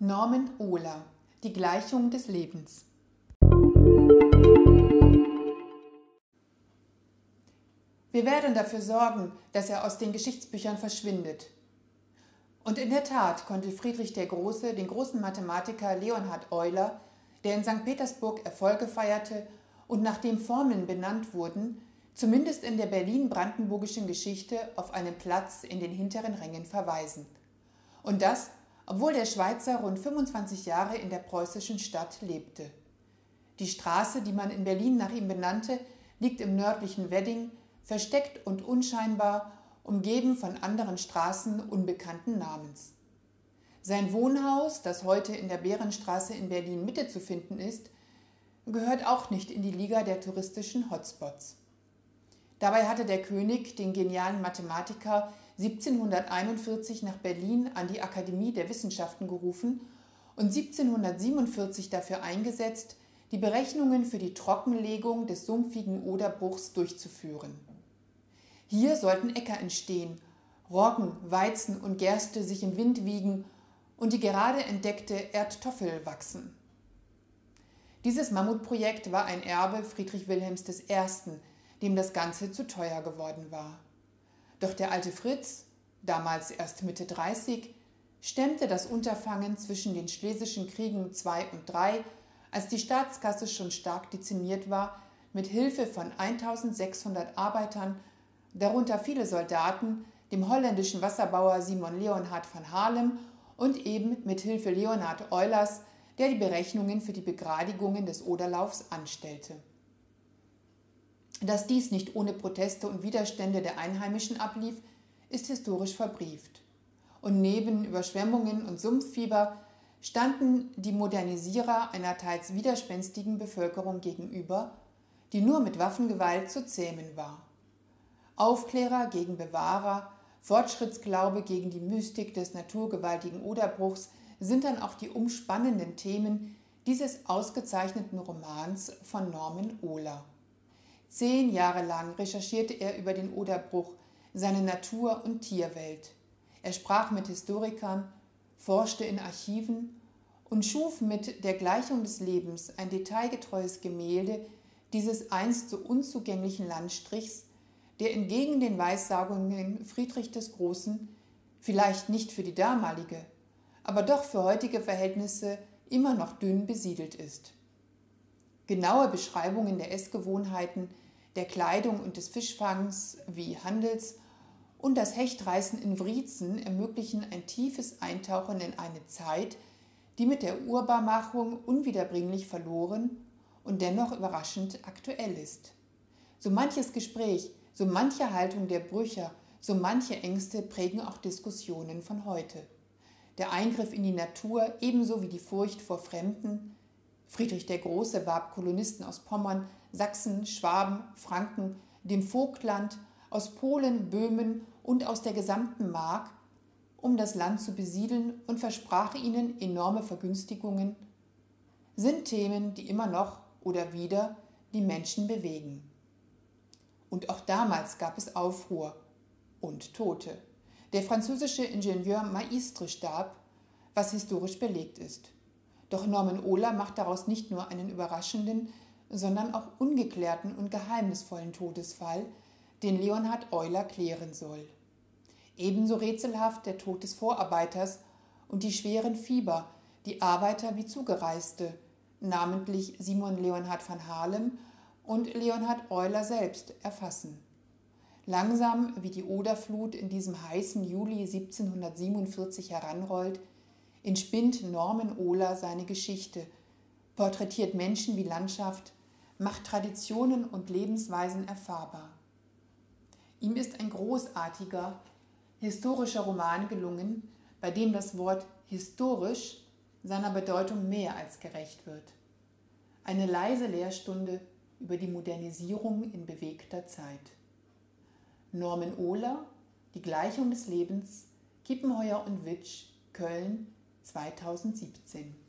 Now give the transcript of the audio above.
Norman Ohler Die Gleichung des Lebens Wir werden dafür sorgen, dass er aus den Geschichtsbüchern verschwindet. Und in der Tat konnte Friedrich der Große den großen Mathematiker Leonhard Euler, der in St. Petersburg Erfolge feierte und nachdem Formeln benannt wurden, zumindest in der berlin-brandenburgischen Geschichte auf einen Platz in den hinteren Rängen verweisen. Und das, obwohl der Schweizer rund 25 Jahre in der preußischen Stadt lebte. Die Straße, die man in Berlin nach ihm benannte, liegt im nördlichen Wedding, versteckt und unscheinbar, umgeben von anderen Straßen unbekannten Namens. Sein Wohnhaus, das heute in der Bärenstraße in Berlin Mitte zu finden ist, gehört auch nicht in die Liga der touristischen Hotspots. Dabei hatte der König den genialen Mathematiker 1741 nach Berlin an die Akademie der Wissenschaften gerufen und 1747 dafür eingesetzt, die Berechnungen für die Trockenlegung des sumpfigen Oderbruchs durchzuführen. Hier sollten Äcker entstehen, Roggen, Weizen und Gerste sich im Wind wiegen und die gerade entdeckte Erdtoffel wachsen. Dieses Mammutprojekt war ein Erbe Friedrich Wilhelms I., dem das Ganze zu teuer geworden war. Doch der alte Fritz, damals erst Mitte 30, stemmte das Unterfangen zwischen den Schlesischen Kriegen II und III, als die Staatskasse schon stark dezimiert war, mit Hilfe von 1600 Arbeitern, darunter viele Soldaten, dem holländischen Wasserbauer Simon Leonhard van Haarlem und eben mit Hilfe Leonhard Eulers, der die Berechnungen für die Begradigungen des Oderlaufs anstellte. Dass dies nicht ohne Proteste und Widerstände der Einheimischen ablief, ist historisch verbrieft. Und neben Überschwemmungen und Sumpffieber standen die Modernisierer einer teils widerspenstigen Bevölkerung gegenüber, die nur mit Waffengewalt zu zähmen war. Aufklärer gegen Bewahrer, Fortschrittsglaube gegen die Mystik des naturgewaltigen Oderbruchs sind dann auch die umspannenden Themen dieses ausgezeichneten Romans von Norman Ohler. Zehn Jahre lang recherchierte er über den Oderbruch, seine Natur- und Tierwelt. Er sprach mit Historikern, forschte in Archiven und schuf mit der Gleichung des Lebens ein detailgetreues Gemälde dieses einst so unzugänglichen Landstrichs, der entgegen den Weissagungen Friedrich des Großen vielleicht nicht für die damalige, aber doch für heutige Verhältnisse immer noch dünn besiedelt ist. Genaue Beschreibungen der Essgewohnheiten, der Kleidung und des Fischfangs wie Handels und das Hechtreißen in Wriezen ermöglichen ein tiefes Eintauchen in eine Zeit, die mit der Urbarmachung unwiederbringlich verloren und dennoch überraschend aktuell ist. So manches Gespräch, so manche Haltung der Brücher, so manche Ängste prägen auch Diskussionen von heute. Der Eingriff in die Natur ebenso wie die Furcht vor Fremden. Friedrich der Große warb Kolonisten aus Pommern, Sachsen, Schwaben, Franken, dem Vogtland, aus Polen, Böhmen und aus der gesamten Mark, um das Land zu besiedeln und versprach ihnen enorme Vergünstigungen, sind Themen, die immer noch oder wieder die Menschen bewegen. Und auch damals gab es Aufruhr und Tote. Der französische Ingenieur Maistre starb, was historisch belegt ist. Doch Norman Ohler macht daraus nicht nur einen überraschenden, sondern auch ungeklärten und geheimnisvollen Todesfall, den Leonhard Euler klären soll. Ebenso rätselhaft der Tod des Vorarbeiters und die schweren Fieber, die Arbeiter wie Zugereiste, namentlich Simon Leonhard van Haarlem und Leonhard Euler selbst erfassen. Langsam wie die Oderflut in diesem heißen Juli 1747 heranrollt, entspinnt Norman Ohler seine Geschichte, porträtiert Menschen wie Landschaft, macht Traditionen und Lebensweisen erfahrbar. Ihm ist ein großartiger, historischer Roman gelungen, bei dem das Wort historisch seiner Bedeutung mehr als gerecht wird. Eine leise Lehrstunde über die Modernisierung in bewegter Zeit. Norman Ohler, Die Gleichung des Lebens, Kippenheuer und Witsch, Köln 2017.